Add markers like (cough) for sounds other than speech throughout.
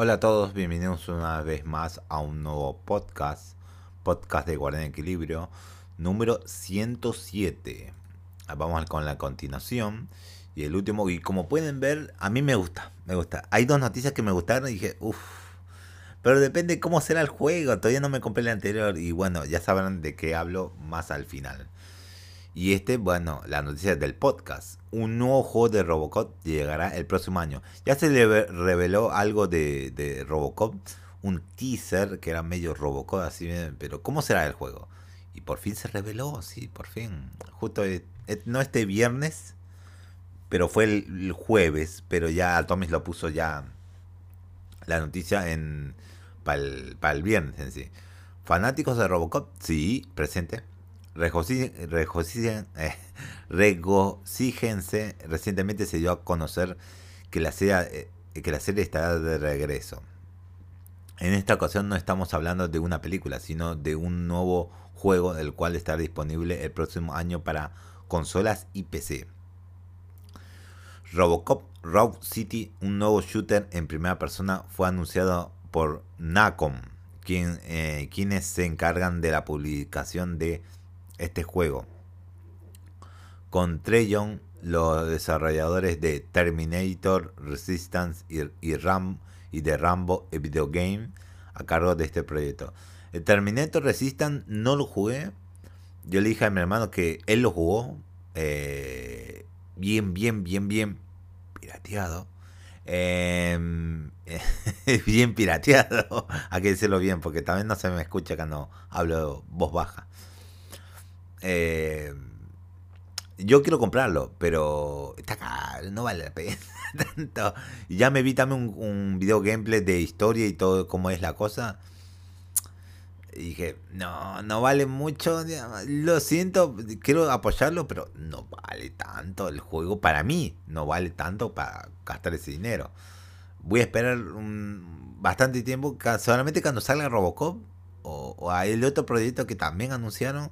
Hola a todos, bienvenidos una vez más a un nuevo podcast, podcast de Guardián Equilibrio, número 107. Vamos con la continuación y el último, y como pueden ver, a mí me gusta, me gusta. Hay dos noticias que me gustaron y dije, uff, pero depende cómo será el juego, todavía no me compré el anterior y bueno, ya sabrán de qué hablo más al final. Y este, bueno, la noticia del podcast. Un nuevo juego de Robocop llegará el próximo año. Ya se le reveló algo de, Robocop, un teaser que era medio Robocop, así, pero ¿cómo será el juego? Y por fin se reveló, sí, por fin. Justo, eh, eh, no este viernes, pero fue el, jueves, pero ya Tomis lo puso ya la noticia en para el, el viernes en sí. Fanáticos de Robocop, sí, presente eh, regocíjense, recientemente se dio a conocer que la, serie, eh, serie estará de regreso. En esta ocasión no estamos hablando de una película, sino de un nuevo juego el cual estará disponible el próximo año para consolas y PC. Robocop Rogue City, un nuevo shooter en primera persona, fue anunciado por Nacom, eh, quienes se encargan de la publicación de este juego. Con Treyon, los desarrolladores de Terminator, Resistance y, Ram y de Rambo a Video Game a cargo de este proyecto. Terminator Resistance no lo jugué. Yo le dije a mi hermano que él lo jugó. Eh, bien, bien, bien, bien pirateado. Em, (laughs) bien pirateado. (laughs) Hay que decirlo bien, porque también no se me escucha cuando hablo voz baja. Eh, yo quiero comprarlo, pero está caro, no vale la pena (laughs) tanto. Ya me vi también un, video gameplay de historia y todo cómo es la cosa. Y dije, no, no vale mucho. Lo siento, quiero apoyarlo, pero no vale tanto el juego. Para mí, no vale tanto para gastar ese dinero. Voy a esperar bastante tiempo, solamente cuando salga Robocop o, o el otro proyecto que también anunciaron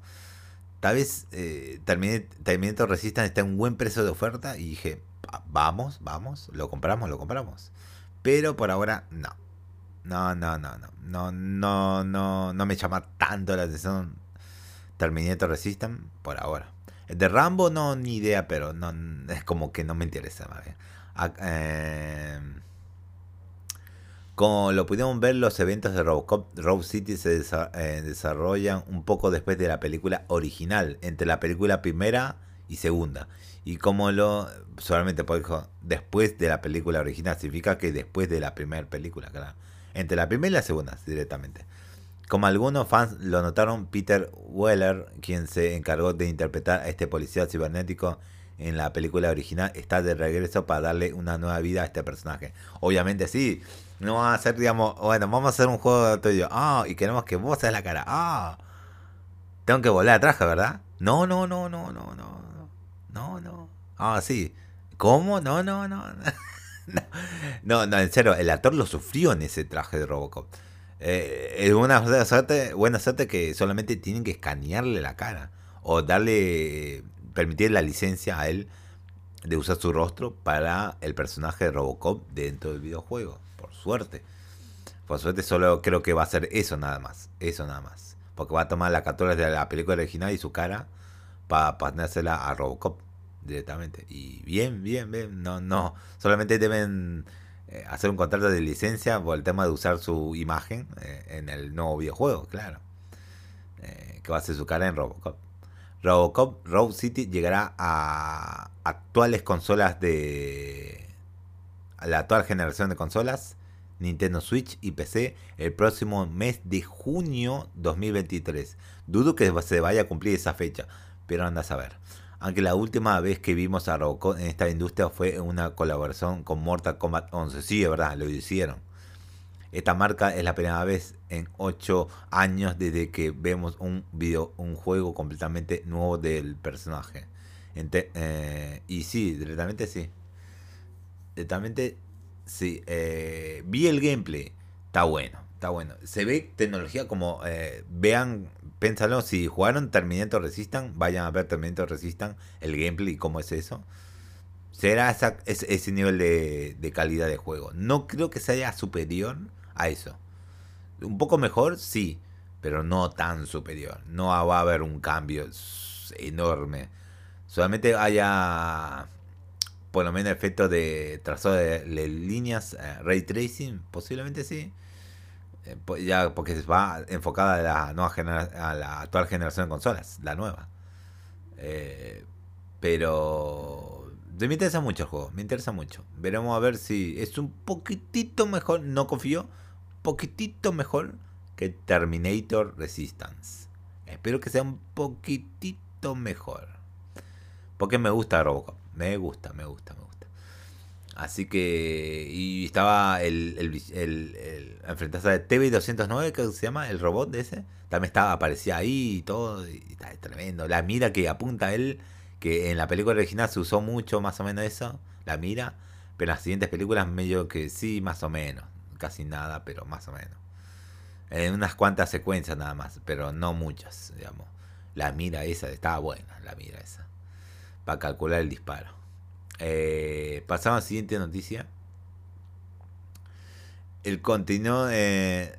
tal vez eh, Terminator Resistance está en un buen precio de oferta y dije, vamos, vamos, lo compramos, lo compramos. Pero por ahora no. No, no, no, no. No, no, no, no me llama tanto la atención Terminator Resistance por ahora. De Rambo no, ni idea, pero no es como que no me interesa. Eh, como lo pudimos ver, los eventos de Robocop Rogue City se eh, desarrollan un poco después de la película original, entre la película primera y segunda. Y como lo, solamente por después de la película original, significa que después de la primera película, claro. Entre la primera y la segunda, directamente. Como algunos fans lo notaron, Peter Weller, quien se encargó de interpretar a este policía cibernético en la película original, está de regreso para darle una nueva vida a este personaje. Obviamente sí, no va a hacer, digamos, bueno, vamos a hacer un juego tuyo. Ah, y queremos que vos seas la cara. Ah, tengo que volar atrás, ¿verdad? No, no, no, no, no, no. No, no. Ah, sí. ¿Cómo? No, no, (laughs) no. No, no, en serio, el actor lo sufrió en ese traje de Robocop. Eh, es una suerte, buena suerte que solamente tienen que escanearle la cara o darle, permitir la licencia a él de usar su rostro para el personaje de Robocop dentro del videojuego por suerte. Por suerte solo creo que va a ser eso nada más. Eso nada más. Porque va a tomar la captura de la película original y su cara para ponérsela a Robocop directamente. Y bien, bien, bien. No, no. Solamente deben eh, hacer un contrato de licencia por el tema de usar su imagen eh, en el nuevo videojuego, claro. Eh, que va a ser su cara en Robocop. Robocop Road City llegará a actuales consolas de la actual generación de consolas, Nintendo Switch y PC, el próximo mes de junio 2023. Dudo que se vaya a cumplir esa fecha, pero anda a saber. Aunque la última vez que vimos a Robocop en esta industria fue una colaboración con Mortal Kombat 11. Sí, es verdad, lo hicieron. Esta marca es la primera vez en 8 años desde que vemos un video, un juego completamente nuevo del personaje. Eh, y sí, directamente sí directamente, sí, eh, vi el gameplay, está bueno, está bueno. Se ve tecnología como, eh, vean, pénsalo, si jugaron Terminator Resistan, vayan a ver Terminator Resistan, el gameplay cómo es eso. será ese, nivel de, de, calidad de juego. No creo que sea superior a eso. Un poco mejor, sí, pero no tan superior. No va a haber un cambio enorme. Solamente haya por lo menos efectos de trazado de, líneas, eh, ray tracing, posiblemente sí. Eh, ya porque va enfocada a la nueva a la actual generación de consolas, la nueva. Eh, pero me interesa mucho el juego, me interesa mucho. Veremos a ver si es un poquitito mejor, no confío, poquitito mejor que Terminator Resistance. Espero que sea un poquitito mejor. Porque me gusta Robocop, me gusta, me gusta, me gusta. Así que. Y estaba el, el, el, el enfrentarse a TV209, que se llama, el robot de ese. También estaba, aparecía ahí y todo. Y está tremendo. La mira que apunta él, que en la película original se usó mucho más o menos eso, la mira. Pero en las siguientes películas medio que sí, más o menos. Casi nada, pero más o menos. En unas cuantas secuencias nada más, pero no muchas, digamos. La mira esa, estaba buena, la mira esa. Para calcular el disparo. Eh, pasamos a la siguiente noticia. El contenido. Eh,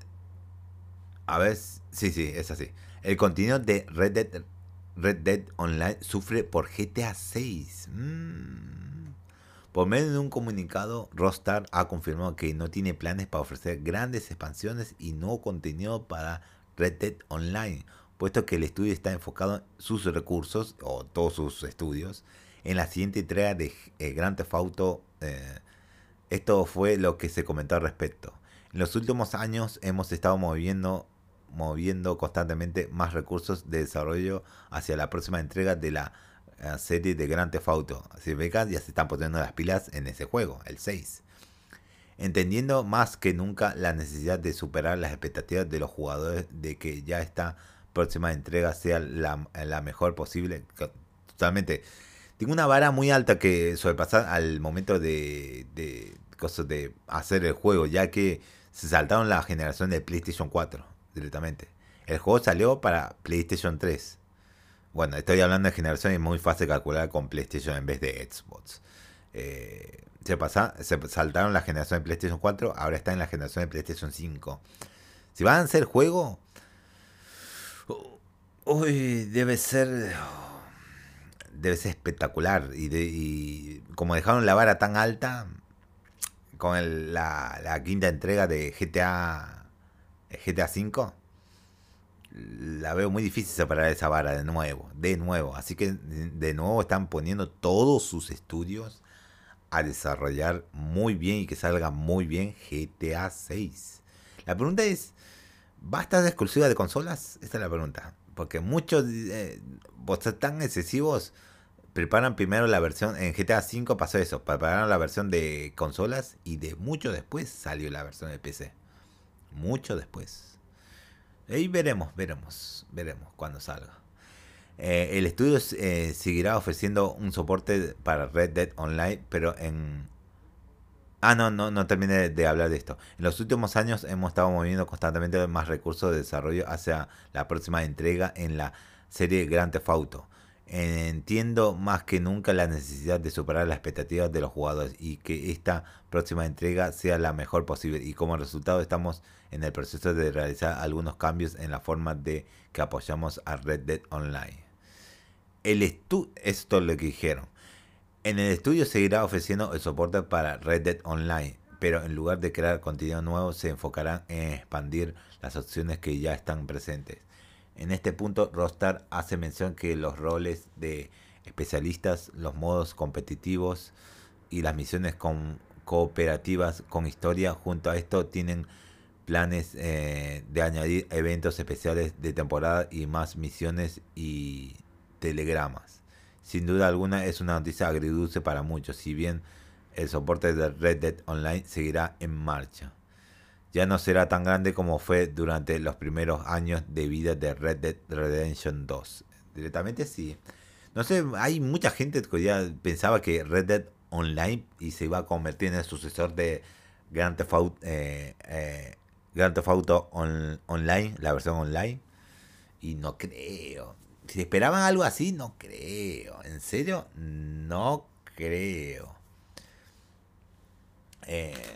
a ver. Sí, sí, es así. El contenido de Red Dead, Red Dead Online sufre por GTA 6. Mm. Por medio de un comunicado, Rockstar ha confirmado que no tiene planes para ofrecer grandes expansiones y nuevo contenido para Red Dead Online, puesto que el estudio está enfocado sus recursos, o todos sus estudios, en la siguiente entrega de eh, Grand Theft Auto. Eh, esto fue lo que se comentó al respecto. En los últimos años hemos estado moviendo, moviendo constantemente más recursos de desarrollo hacia la próxima entrega de la eh, serie de Grand Theft Auto. Así que ya se están poniendo las pilas en ese juego, el 6. Entendiendo más que nunca la necesidad de superar las expectativas de los jugadores de que ya esta próxima entrega sea la, mejor posible. Totalmente tengo una vara muy alta que sobrepasar al momento de, de, cosas de hacer el juego, ya que se saltaron la generación de PlayStation 4 directamente. El juego salió para PlayStation 3. Bueno, estoy hablando de generación y es muy fácil calcular con PlayStation en vez de Xbox. Eh, se, pasa, se saltaron la generación de PlayStation 4, ahora está en la generación de PlayStation 5. Si van a hacer juego, uy, debe ser debe ser espectacular. Y, de, como dejaron la vara tan alta con la, la, quinta entrega de GTA GTA 5 la veo muy difícil separar esa vara de nuevo, de nuevo. Así que de nuevo están poniendo todos sus estudios a desarrollar muy bien y que salga muy bien GTA 6. La pregunta es, ¿va a estar exclusiva de consolas? Esta es la pregunta. Porque muchos eh, tan excesivos preparan primero la versión, en GTA V pasó eso, prepararon la versión de consolas y de mucho después salió la versión de PC. Mucho después. Ahí veremos, veremos, veremos cuando salga. Eh, el estudio eh, seguirá ofreciendo un soporte para Red Dead Online, pero en... Ah, no, no, no terminé de hablar de esto. En los últimos años hemos estado moviendo constantemente más recursos de desarrollo hacia la próxima entrega en la serie Grand Theft Auto Entiendo más que nunca la necesidad de superar las expectativas de los jugadores y que esta próxima entrega sea la mejor posible y como resultado estamos en el proceso de realizar algunos cambios en la forma de que apoyamos a Red Dead Online. El esto es lo que dijeron. En el estudio seguirá ofreciendo el soporte para Red Dead Online, pero en lugar de crear contenido nuevo se enfocarán en expandir las opciones que ya están presentes. En este punto, Rostar hace mención que los roles de especialistas, los modos competitivos y las misiones cooperativas con historia, junto a esto tienen planes eh, de añadir eventos especiales de temporada y más misiones y telegramas. Sin duda alguna es una noticia agridulce para muchos, si bien el soporte de Red Dead Online seguirá en marcha ya no será tan grande como fue durante los primeros años de vida de Red Dead Redemption 2. Directamente sí. No sé, hay mucha gente que ya pensaba que Red Dead Online y se iba a convertir en el sucesor de Grand Theft Auto, eh, eh, Grand Theft Auto Online, la versión online. Y no creo. Si esperaban algo así, no creo. ¿En serio? No creo. Eh,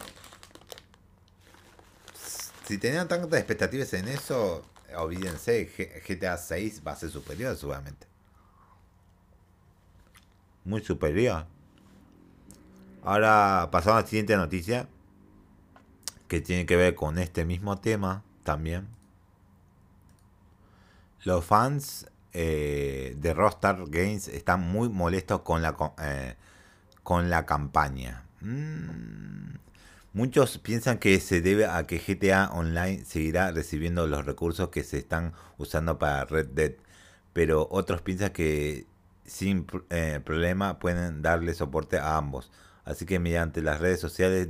si tenían tantas expectativas en eso, olvídense, GTA 6 va a ser superior seguramente. Muy superior. Ahora pasamos a la siguiente noticia, que tiene que ver con este mismo tema también. Los fans eh, de Rockstar Games están muy molestos con la, eh, con la campaña. Mm. Muchos piensan que se debe a que GTA Online seguirá recibiendo los recursos que se están usando para Red Dead, pero otros piensan que sin eh, problema pueden darle soporte a ambos. Así que mediante las redes sociales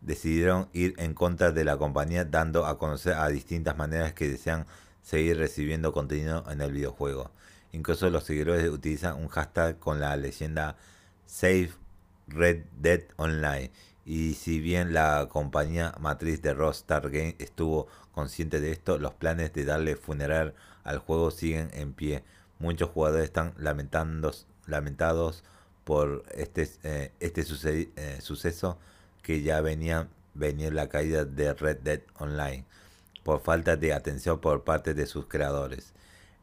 decidieron ir en contra de la compañía dando a conocer a distintas maneras que desean seguir recibiendo contenido en el videojuego. Incluso los seguidores utilizan un hashtag con la leyenda Save Red Dead Online. Y si bien la compañía matriz de Rockstar Games estuvo consciente de esto, los planes de darle funeral al juego siguen en pie. Muchos jugadores están lamentados por este, eh, este eh, suceso que ya venía venir la caída de Red Dead Online por falta de atención por parte de sus creadores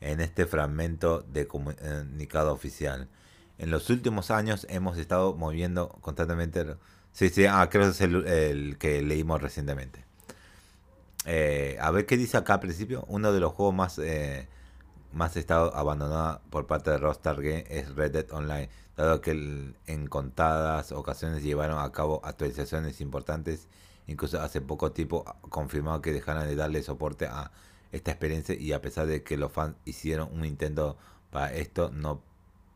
en este fragmento de comunicado oficial. En los últimos años hemos estado moviendo constantemente... Sí, sí, ah, creo que es el, que leímos recientemente. Eh, a ver qué dice acá al principio. Uno de los juegos más, eh, más estado abandonado por parte de Rockstar Game es Red Dead Online, dado que en contadas ocasiones llevaron a cabo actualizaciones importantes Incluso hace poco tiempo confirmado que dejaron de darle soporte a esta experiencia y a pesar de que los fans hicieron un intento para esto, no,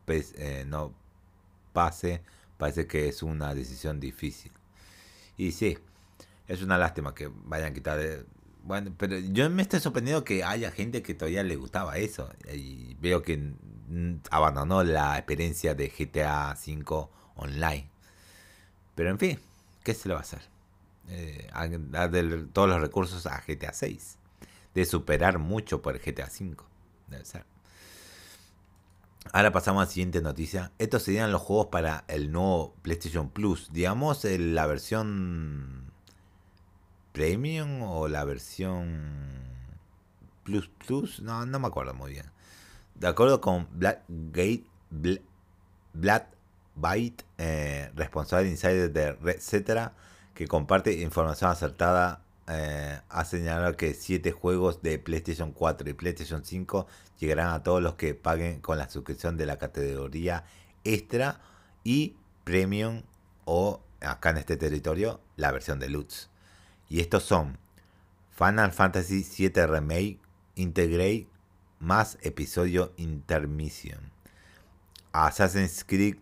eh, pase, parece que es una decisión difícil. Y sí, es una lástima que vayan a quitar... Eh, bueno, pero yo me estoy sorprendido que haya gente que todavía le gustaba eso. Y veo que abandonó la experiencia de GTA V online. Pero en fin, ¿qué se le va a hacer? Eh, todos los recursos a GTA 6. De superar mucho por GTA 5. Debe ser. Ahora pasamos a la siguiente noticia. Estos serían los juegos para el nuevo PlayStation Plus. Digamos la versión Premium o la versión Plus Plus. No, no me acuerdo muy bien. De acuerdo con Blackgate, Black, Byte, eh, responsable de Insider de etcétera que comparte información acertada, eh, ha señalado que 7 juegos de PlayStation 4 y PlayStation 5 llegarán a todos los que paguen con la suscripción de la categoría extra y premium o acá en este territorio la versión deluxe. Y estos son Final Fantasy 7 Remake Integrate más episodio Intermission. Assassin's Creed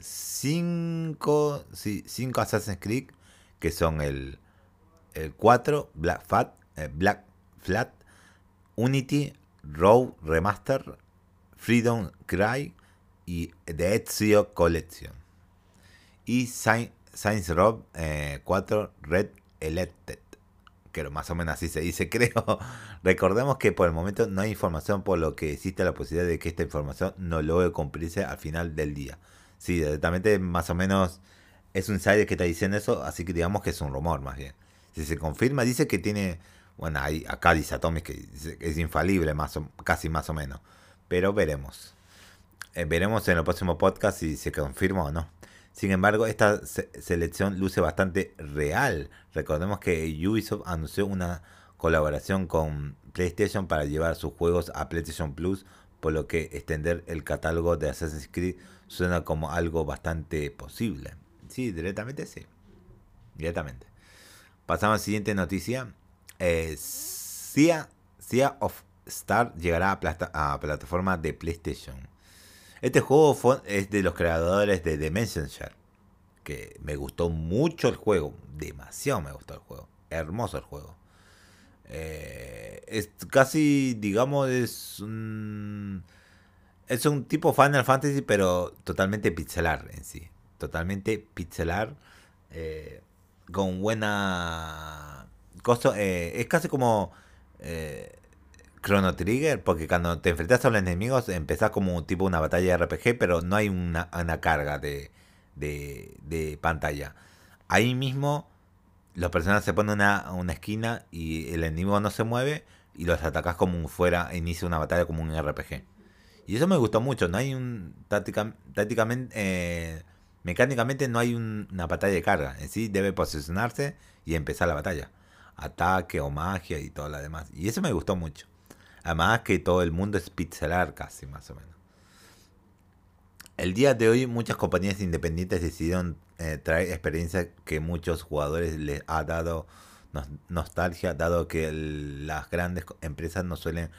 5 eh, Assassin's Creed que son el, el 4 Black, Fat, eh, Black Flat Unity Raw Remaster Freedom Cry y The Ezio Collection. Y Science Rob 4 eh, Red Elected que más o menos así se dice, (laughs) creo. Recordemos que por el momento no hay información, por lo que existe la posibilidad de que esta información no logre cumplirse al final del día. Sí, directamente más o menos es un insider que está diciendo eso, así que digamos que es un rumor más bien. Si se confirma, dice que tiene, bueno, hay, acá dice Atomic que es infalible, más casi más o menos. Pero veremos. Eh, veremos en el próximo podcast si se confirma o no. Sin embargo, esta selección luce bastante real. Recordemos que Ubisoft anunció una colaboración con PlayStation para llevar sus juegos a PlayStation Plus, por lo que extender el catálogo de Assassin's Creed suena como algo bastante posible. Sí, directamente sí. Directamente. Pasamos a la siguiente noticia. Eh, Sea, of Star llegará a, a plataforma de PlayStation. Este juego es de los creadores de The Messenger. Que me gustó mucho el juego. Demasiado me gustó el juego. Hermoso el juego. Eh, es casi, digamos, es un. Es un tipo Final Fantasy, pero totalmente pixelar en sí. Totalmente pixelar. Eh, con buena. Cosa, eh, es casi como. Chrono Trigger, porque cuando te enfrentas a los enemigos empezás como tipo una batalla de RPG, pero no hay una, una carga de, de, de, pantalla. Ahí mismo los personajes se ponen una, una esquina y el enemigo no se mueve y los atacás como fuera, inicia una batalla como un RPG. Y eso me gustó mucho, no hay un tácticamente, eh, mecánicamente no hay una batalla de carga, en sí debe posicionarse y empezar la batalla. Ataque o magia y todo lo demás. Y eso me gustó mucho. Además que todo el mundo es pixelar casi, más o menos. El día de hoy muchas compañías independientes decidieron eh, traer experiencias que muchos jugadores les ha dado nostalgia, dado que las grandes empresas no suelen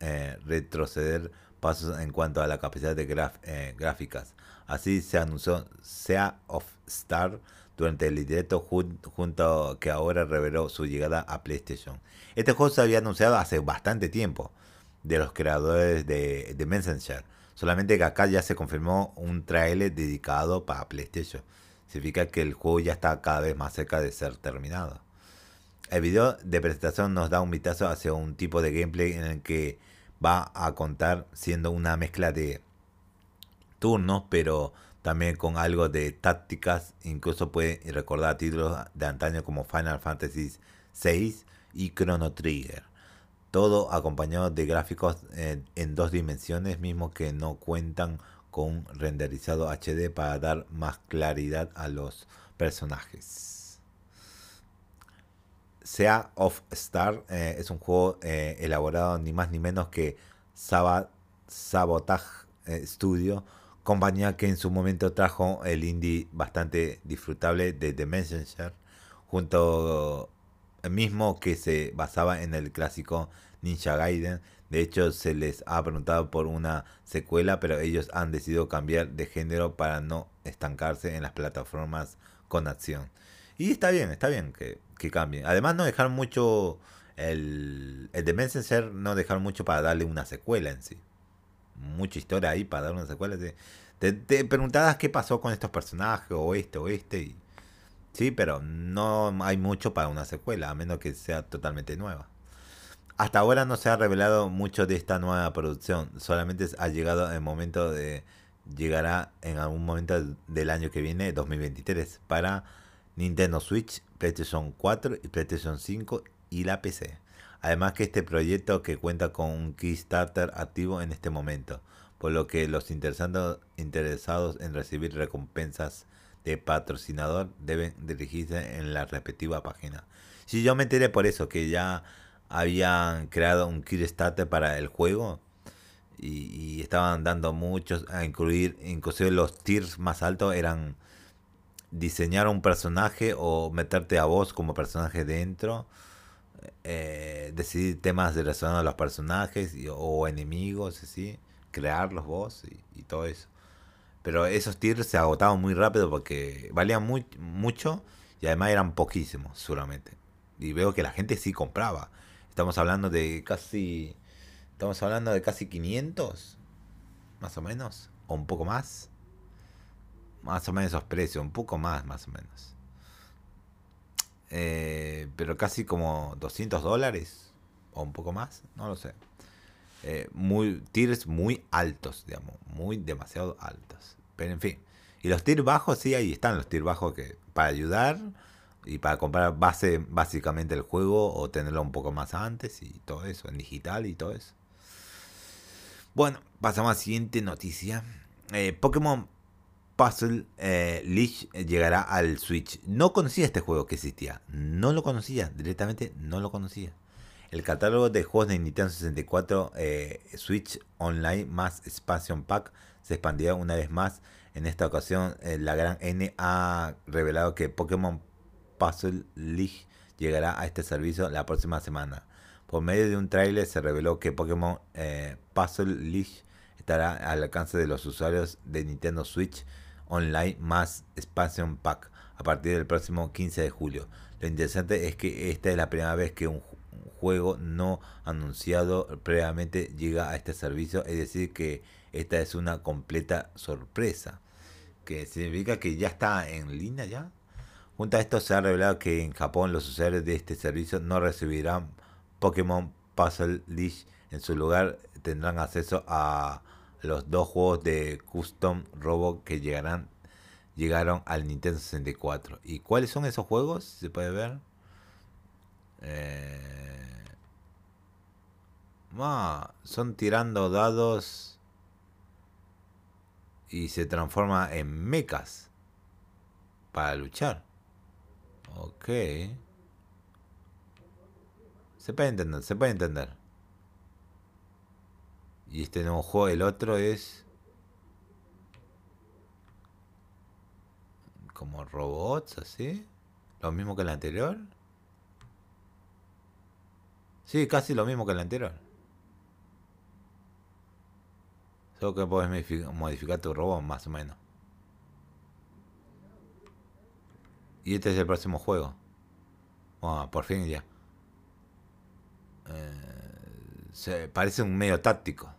eh, retroceder pasos en cuanto a la capacidad de eh, gráficas. Así se anunció Sea of Star durante el directo junto que ahora reveló su llegada a PlayStation. Este juego se había anunciado hace bastante tiempo de los creadores de, de Messenger. Solamente que acá ya se confirmó un trailer dedicado para PlayStation. Significa que el juego ya está cada vez más cerca de ser terminado. El video de presentación nos da un vistazo hacia un tipo de gameplay en el que va a contar siendo una mezcla de turnos, pero también con algo de tácticas. Incluso puede recordar títulos de antaño como Final Fantasy VI y Chrono Trigger. Todo acompañado de gráficos en, en dos dimensiones, mismos que no cuentan con un renderizado HD para dar más claridad a los personajes. Sea of Star eh, es un juego eh, elaborado ni más ni menos que Sabotage eh, Studio, compañía que en su momento trajo el indie bastante disfrutable de The Messenger, junto el mismo que se basaba en el clásico Ninja Gaiden. De hecho, se les ha preguntado por una secuela, pero ellos han decidido cambiar de género para no estancarse en las plataformas con acción. Y está bien, está bien que, que cambien. Además, no dejar mucho. El, el de Messenger no dejar mucho para darle una secuela en sí. Mucha historia ahí para darle una secuela. Te, te, preguntabas qué pasó con estos personajes, o este, o este. Y, sí, pero no hay mucho para una secuela, a menos que sea totalmente nueva. Hasta ahora no se ha revelado mucho de esta nueva producción. Solamente ha llegado el momento de. Llegará en algún momento del año que viene, 2023, para Nintendo Switch, PlayStation 4 y PlayStation 5 y la PC. Además que este proyecto que cuenta con un Kickstarter activo en este momento, por lo que los interesados en recibir recompensas de patrocinador deben dirigirse en la respectiva página. Si yo me enteré por eso, que ya habían creado un Kickstarter para el juego y, y estaban dando muchos a incluir, inclusive los tiers más altos eran diseñar un personaje o meterte a vos como personaje dentro, eh, decidir temas relacionados a los personajes o enemigos, así, crearlos vos y, todo eso. Pero esos tiers se agotaban muy rápido porque valían muy, mucho y además eran poquísimos, seguramente. Y veo que la gente sí compraba. Estamos hablando de casi. Estamos hablando de casi 500, más o menos, o un poco más más o menos esos precios, un poco más, más o menos. Eh, pero casi como 200 dólares o un poco más, no lo sé. Eh, muy tiers muy altos, digamos, muy demasiado altos. Pero en fin, y los tiers bajos sí ahí están los tiers bajos que para ayudar y para comprar base básicamente el juego o tenerlo un poco más antes y todo eso en digital y todo eso. Bueno, pasamos a la siguiente noticia. Eh, Pokémon Puzzle eh, Leash llegará al Switch. No conocía este juego que existía. No lo conocía. Directamente no lo conocía. El catálogo de juegos de Nintendo 64 eh, Switch Online más Expansion Pack se expandirá una vez más. En esta ocasión, eh, la gran N ha revelado que Pokémon Puzzle League llegará a este servicio la próxima semana. Por medio de un tráiler se reveló que Pokémon Puzzle League estará al alcance de los usuarios de Nintendo Switch online más Expansion Pack a partir del próximo 15 de julio. Lo interesante es que esta es la primera vez que un juego no anunciado previamente llega a este servicio, es decir, que esta es una completa sorpresa, que significa que ya está en línea ya. Junto a esto se ha revelado que en Japón los usuarios de este servicio no recibirán Pokémon Puzzle League. En su lugar tendrán acceso a los dos juegos de Custom Robo que llegarán llegaron al Nintendo 64. ¿Y cuáles son esos juegos? ¿Se puede ver? Eh, son tirando dados y se transforma en mechas para luchar. Ok. Se puede entender, se puede entender. Y este nuevo juego, el otro es... Como robots, así. Lo mismo que el anterior. Sí, casi lo mismo que el anterior. Solo que puedes modificar tu robot, más o menos. Y este es el próximo juego. Bueno, por fin ya. Eh, se parece un medio táctico.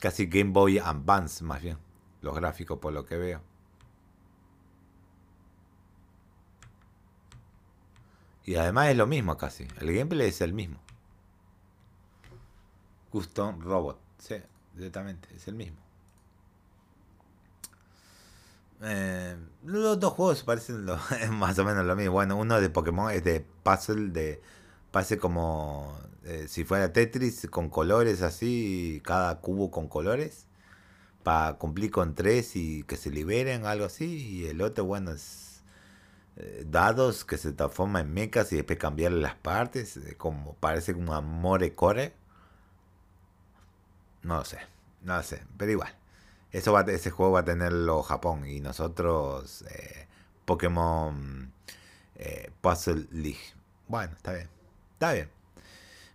Casi Game Boy Advance, más bien. Los gráficos, por lo que veo. Y además es lo mismo casi. El gameplay es el mismo. Custom Robot. Sí, directamente, es el mismo. Eh, los dos juegos parecen (laughs) más o menos lo mismo. Bueno, uno de Pokémon es de puzzle, de parece como eh, si fuera Tetris con colores así, cada cubo con colores, para cumplir con tres y que se liberen, algo así. Y el otro, bueno, es eh, dados que se transforman en mechas y después cambiarle las partes, como parece como Amore Core. No lo sé, no lo sé, pero igual. Eso va, ese juego va a tenerlo Japón y nosotros eh, Pokémon eh, Puzzle League. Bueno, está bien. Está bien.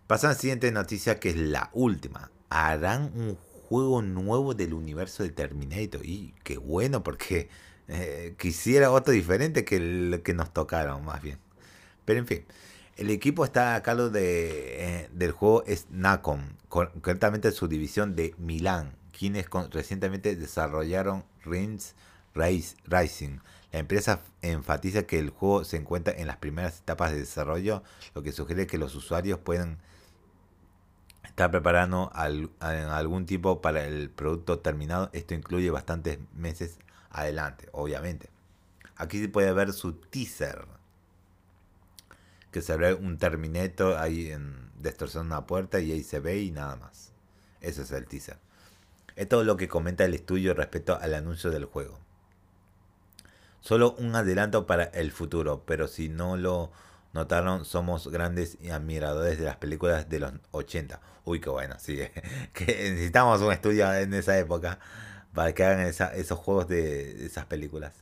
Pasamos a la siguiente noticia que es la última. Harán un juego nuevo del universo de Terminator. Y qué bueno porque eh, quisiera otro diferente que el que nos tocaron más bien. Pero en fin. El equipo está a cargo de, del juego es Nacom, concretamente su división de Milán, quienes recientemente desarrollaron Rings Rising. La empresa enfatiza que el juego se encuentra en las primeras etapas de desarrollo, lo que sugiere que los usuarios pueden estar preparando algún tipo para el producto terminado. Esto incluye bastantes meses adelante, obviamente. Aquí se puede ver su teaser. Que se ve un Terminator ahí en, destrozando una puerta y ahí se ve y nada más. Ese es el teaser. Es lo que comenta el estudio respecto al anuncio del juego. Solo un adelanto para el futuro, pero si no lo notaron, somos grandes admiradores de las películas de los 80. Uy, qué bueno, sí, (laughs) que necesitamos un estudio en esa época para que hagan esos juegos de esas películas.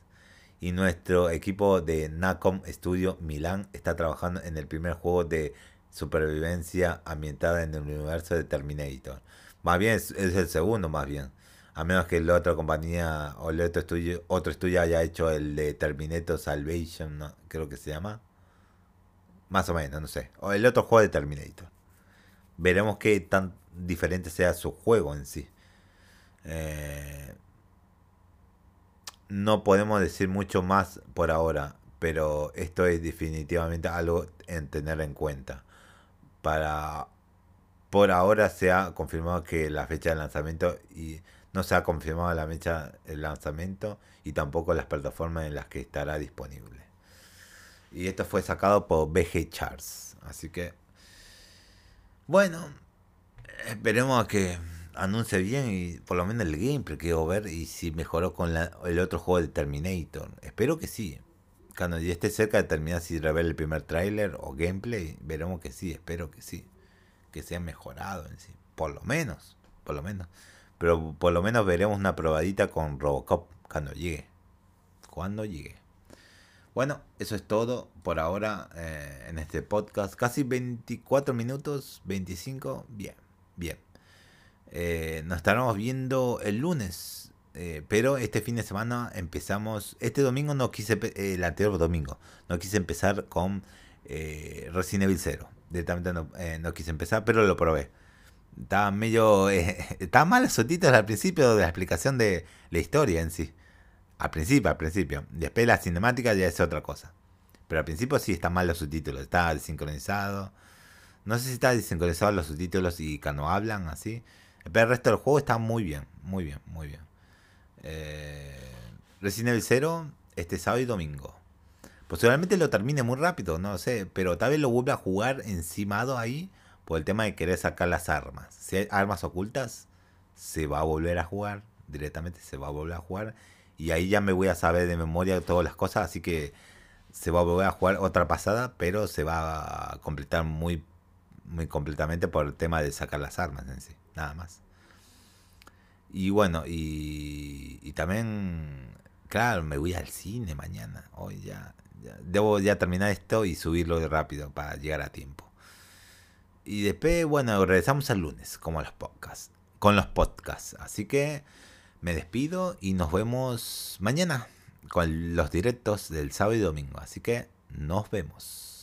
Y nuestro equipo de Nacom Studio Milan está trabajando en el primer juego de supervivencia ambientada en el universo de Terminator. Más bien es, el segundo, más bien. A menos que la otra compañía o el otro estudio, otro estudio haya hecho el de Terminator Salvation, creo que se llama. Más o menos, no sé. O el otro juego de Terminator. Veremos qué tan diferente sea su juego en sí. Eh, no podemos decir mucho más por ahora, pero esto es definitivamente algo en tener en cuenta. Para por ahora se ha confirmado que la fecha de lanzamiento y no se ha confirmado la fecha de lanzamiento y tampoco las plataformas en las que estará disponible. Y esto fue sacado por BG Charts. Así que, bueno, esperemos a que anuncie bien y por lo menos el gameplay quiero ver y si mejoró con el otro juego de Terminator. Espero que sí. Cuando ya esté cerca de terminar si revela el primer tráiler o gameplay, veremos que sí, espero que sí que se ha mejorado en sí. Por lo menos, por lo menos. Pero por lo menos veremos una probadita con Robocop cuando llegue. Cuando llegue. Bueno, eso es todo por ahora eh, en este podcast. Casi 24 minutos, 25. Bien, bien. Eh, nos estaremos viendo el lunes. Eh, pero este fin de semana empezamos. Este domingo no quise. el anterior domingo. No quise empezar con Resident Evil 0 directamente no, eh, no quise empezar, pero lo probé. Estaba medio. Eh, (laughs) estaba mal los subtítulos al principio de la explicación de la historia en sí. Al principio, al principio. Después la cinemática ya es otra cosa. Pero al principio sí están mal los subtítulos. Está desincronizado. No sé si está desincronizado los subtítulos y cuando hablan así. Pero el resto del juego está muy bien, muy bien, muy bien. Eh, Resident Evil 0 este sábado y domingo. Posiblemente lo termine muy rápido, no sé, pero tal vez lo vuelva a jugar encimado ahí por el tema de querer sacar las armas. Si hay armas ocultas, se va a volver a jugar, directamente se va a volver a jugar. Y ahí ya me voy a saber de memoria todas las cosas, así que se va a volver a jugar otra pasada, pero se va a completar muy, muy completamente por el tema de sacar las armas en sí, nada más. Y bueno, y, también, claro, me voy al cine mañana, hoy ya, debo ya terminar esto y subirlo de rápido para llegar a tiempo. Y después, bueno, regresamos al lunes, como los podcasts, con los podcasts. Así que me despido y nos vemos mañana con los directos del sábado y domingo. Así que nos vemos.